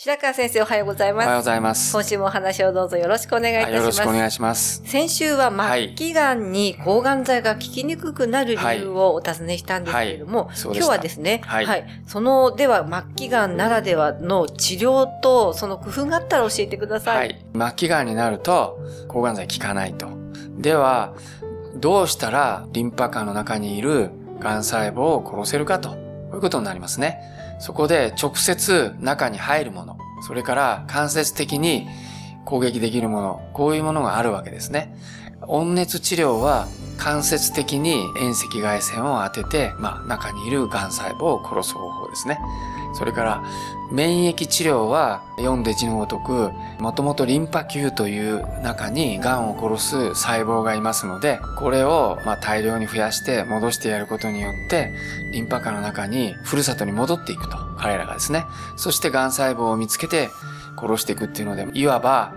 白川先生おはようございますおはようございます。今週もお話をどうぞよろしくお願いいたしよます、ろしくお願いします。先週は末期がんに抗がん剤が効きにくくなる理由をお尋ねしたんですけれども、はいそうで今日はですね、はいその、では末期がんならではの治療とその工夫があったら教えてくださ。はいい。末期がんになると、抗がん剤効かないと。では、どうしたらリンパ管の中にいるがん細胞を殺せるかと。こういうことになりますね。そこで直接中に入るもの、それから間接的に攻撃できるもの、こういうものがあるわけですね。温熱治療は間接的に遠赤外線を当てて、まあ中にいるがん細胞を殺す方法ですね。それから免疫治療は読んで字のごとく、もともとリンパ球という中に癌を殺す細胞がいますので、これをまあ大量に増やして戻してやることによって、リンパ管の中にふるさとに戻っていくと、彼らがですね。そして癌細胞を見つけて殺していくっていうので、いわば、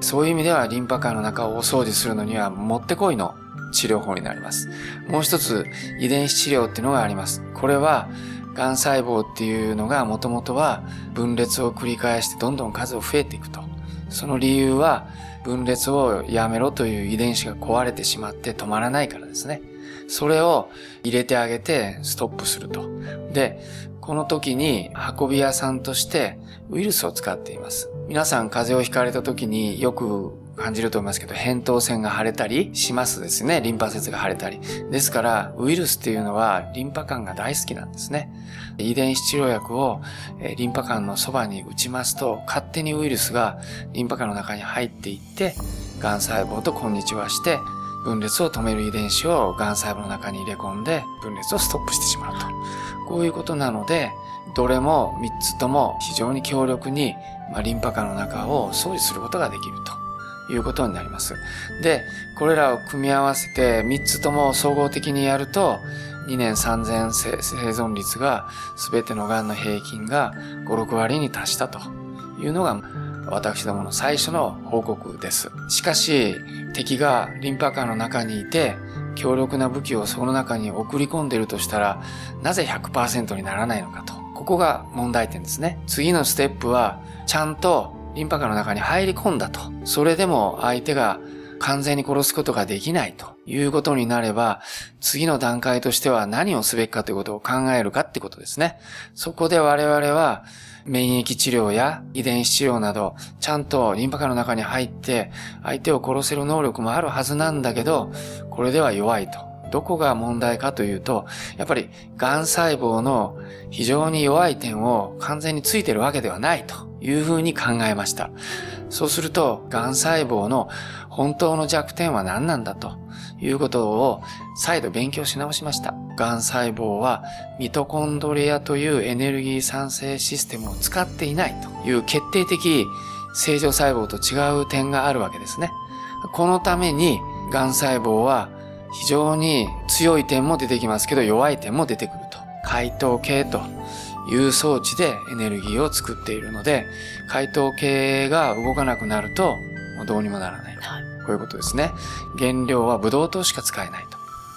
そういう意味ではリンパ管の中をお掃除するのにはもってこいの治療法になります。もう一つ、遺伝子治療っていうのがあります。これは、がん細胞っていうのがもともとは分裂を繰り返してどんどん数を増えていくと。その理由は分裂をやめろという遺伝子が壊れてしまって止まらないからですね。それを入れてあげてストップすると。で、この時に運び屋さんとしてウイルスを使っています。皆さん風邪をひかれた時によく感じると思いますけど、扁桃腺が腫れたりしますですね。リンパ節が腫れたり。ですから、ウイルスっていうのはリンパ管が大好きなんですね。遺伝子治療薬をリンパ管のそばに打ちますと、勝手にウイルスがリンパ管の中に入っていって、癌細胞とこんにちはして、分裂を止める遺伝子を癌細胞の中に入れ込んで、分裂をストップしてしまうと。こういうことなので、どれも3つとも非常に強力に、まあ、リンパ管の中を掃除することができるということになります。で、これらを組み合わせて3つとも総合的にやると、2年3000生存率が全ての癌の平均が5、6割に達したというのが私どもの最初の報告です。しかし、敵がリンパ管の中にいて、強力な武器をその中に送り込んでるとしたら、なぜ100%にならないのかと。ここが問題点ですね。次のステップは、ちゃんとリンパ管の中に入り込んだと。それでも相手が完全に殺すことができないということになれば、次の段階としては何をすべきかということを考えるかってことですね。そこで我々は、免疫治療や遺伝子治療など、ちゃんとリンパ管の中に入って、相手を殺せる能力もあるはずなんだけど、これでは弱いと。どこが問題かというと、やっぱり、癌細胞の非常に弱い点を完全についてるわけではないというふうに考えました。そうすると、癌細胞の本当の弱点は何なんだということを再度勉強し直しました。癌細胞はミトコンドリアというエネルギー産生システムを使っていないという決定的正常細胞と違う点があるわけですね。このために癌細胞は非常に強い点も出てきますけど弱い点も出てくると。解糖系という装置でエネルギーを作っているので、解糖系が動かなくなるともうどうにもならない。こういうことですね。原料はブドウ糖しか使えない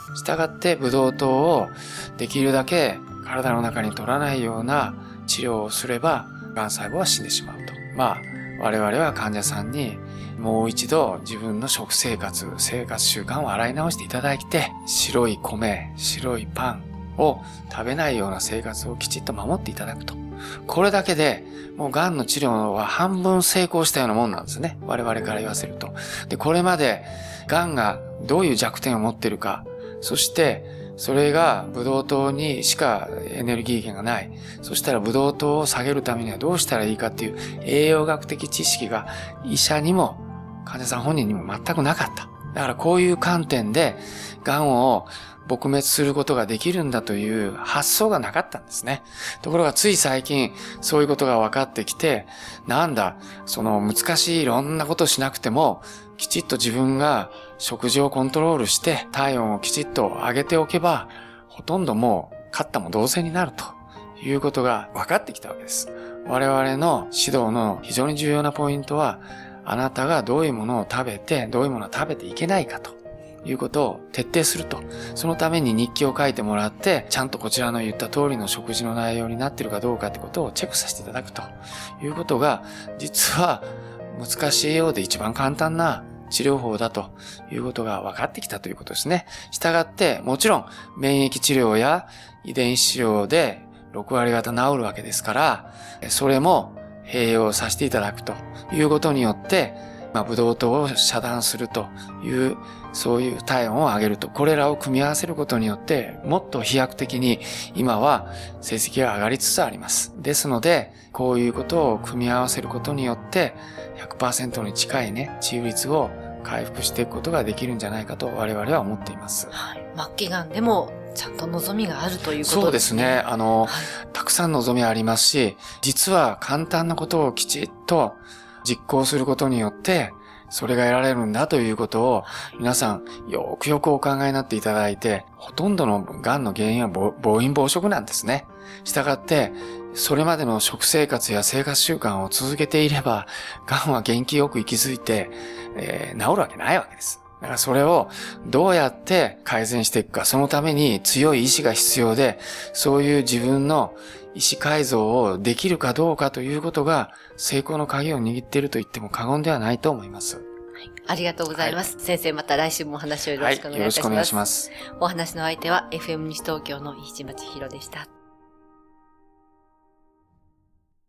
と。したがってブドウ糖をできるだけ体の中に取らないような治療をすれば、癌細胞は死んでしまうと。まあ、我々は患者さんにもう一度自分の食生活、生活習慣を洗い直していただいて、白い米、白いパンを食べないような生活をきちっと守っていただくと。これだけで、もう癌の治療は半分成功したようなもんなんですね。我々から言わせると。で、これまで癌がどういう弱点を持ってるか、そしてそれがブドウ糖にしかエネルギー源がない。そしたらブドウ糖を下げるためにはどうしたらいいかっていう栄養学的知識が医者にも患者さん本人にも全くなかった。だからこういう観点で、癌を撲滅することができるんだという発想がなかったんですね。ところがつい最近そういうことが分かってきて、なんだ、その難しいいろんなことしなくても、きちっと自分が食事をコントロールして体温をきちっと上げておけば、ほとんどもう勝ったも同然になるということが分かってきたわけです。我々の指導の非常に重要なポイントは、あなたがどういうものを食べて、どういうものを食べていけないかということを徹底すると。そのために日記を書いてもらって、ちゃんとこちらの言った通りの食事の内容になってるかどうかってことをチェックさせていただくということが、実は難しいようで一番簡単な治療法だということが分かってきたということですね。したがって、もちろん免疫治療や遺伝子治療で6割方治るわけですから、それも併用させていただくということによって、まあ、ブドウ糖を遮断するという、そういう体温を上げると。これらを組み合わせることによって、もっと飛躍的に今は成績が上がりつつあります。ですので、こういうことを組み合わせることによって、100%に近いね、治癒率を回復していくことができるんじゃないかと我々は思っています。はい。末期がんでもちゃんと望みがあるということですね。そうですね。あの、はい、たくさん望みありますし、実は簡単なことをきちっと実行することによって、それが得られるんだということを、皆さん、よくよくお考えになっていただいて、ほとんどの癌の原因は暴飲暴食なんですね。したがって、それまでの食生活や生活習慣を続けていれば、癌は元気よく息づいて、えー、治るわけないわけです。だからそれをどうやって改善していくか、そのために強い意志が必要で、そういう自分の意志改造をできるかどうかということが成功の鍵を握っていると言っても過言ではないと思います。ありがとうございます。はい、先生、また来週もお話をよろしくお願いいたします。はい、よろしくお願いします。お話の相手は FM 西東京の石町博でした。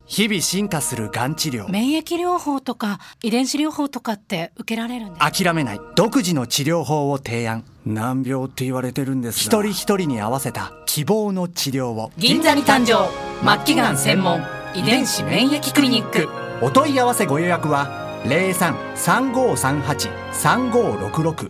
日々進化するがん治療。免疫療法とか遺伝子療法とかって受けられるんです諦めない。独自の治療法を提案。難病って言われてるんです一人一人に合わせた希望の治療を。銀座に誕生。末期がん専門。遺伝子免疫クリニック。お問い合わせご予約は03-3538-3566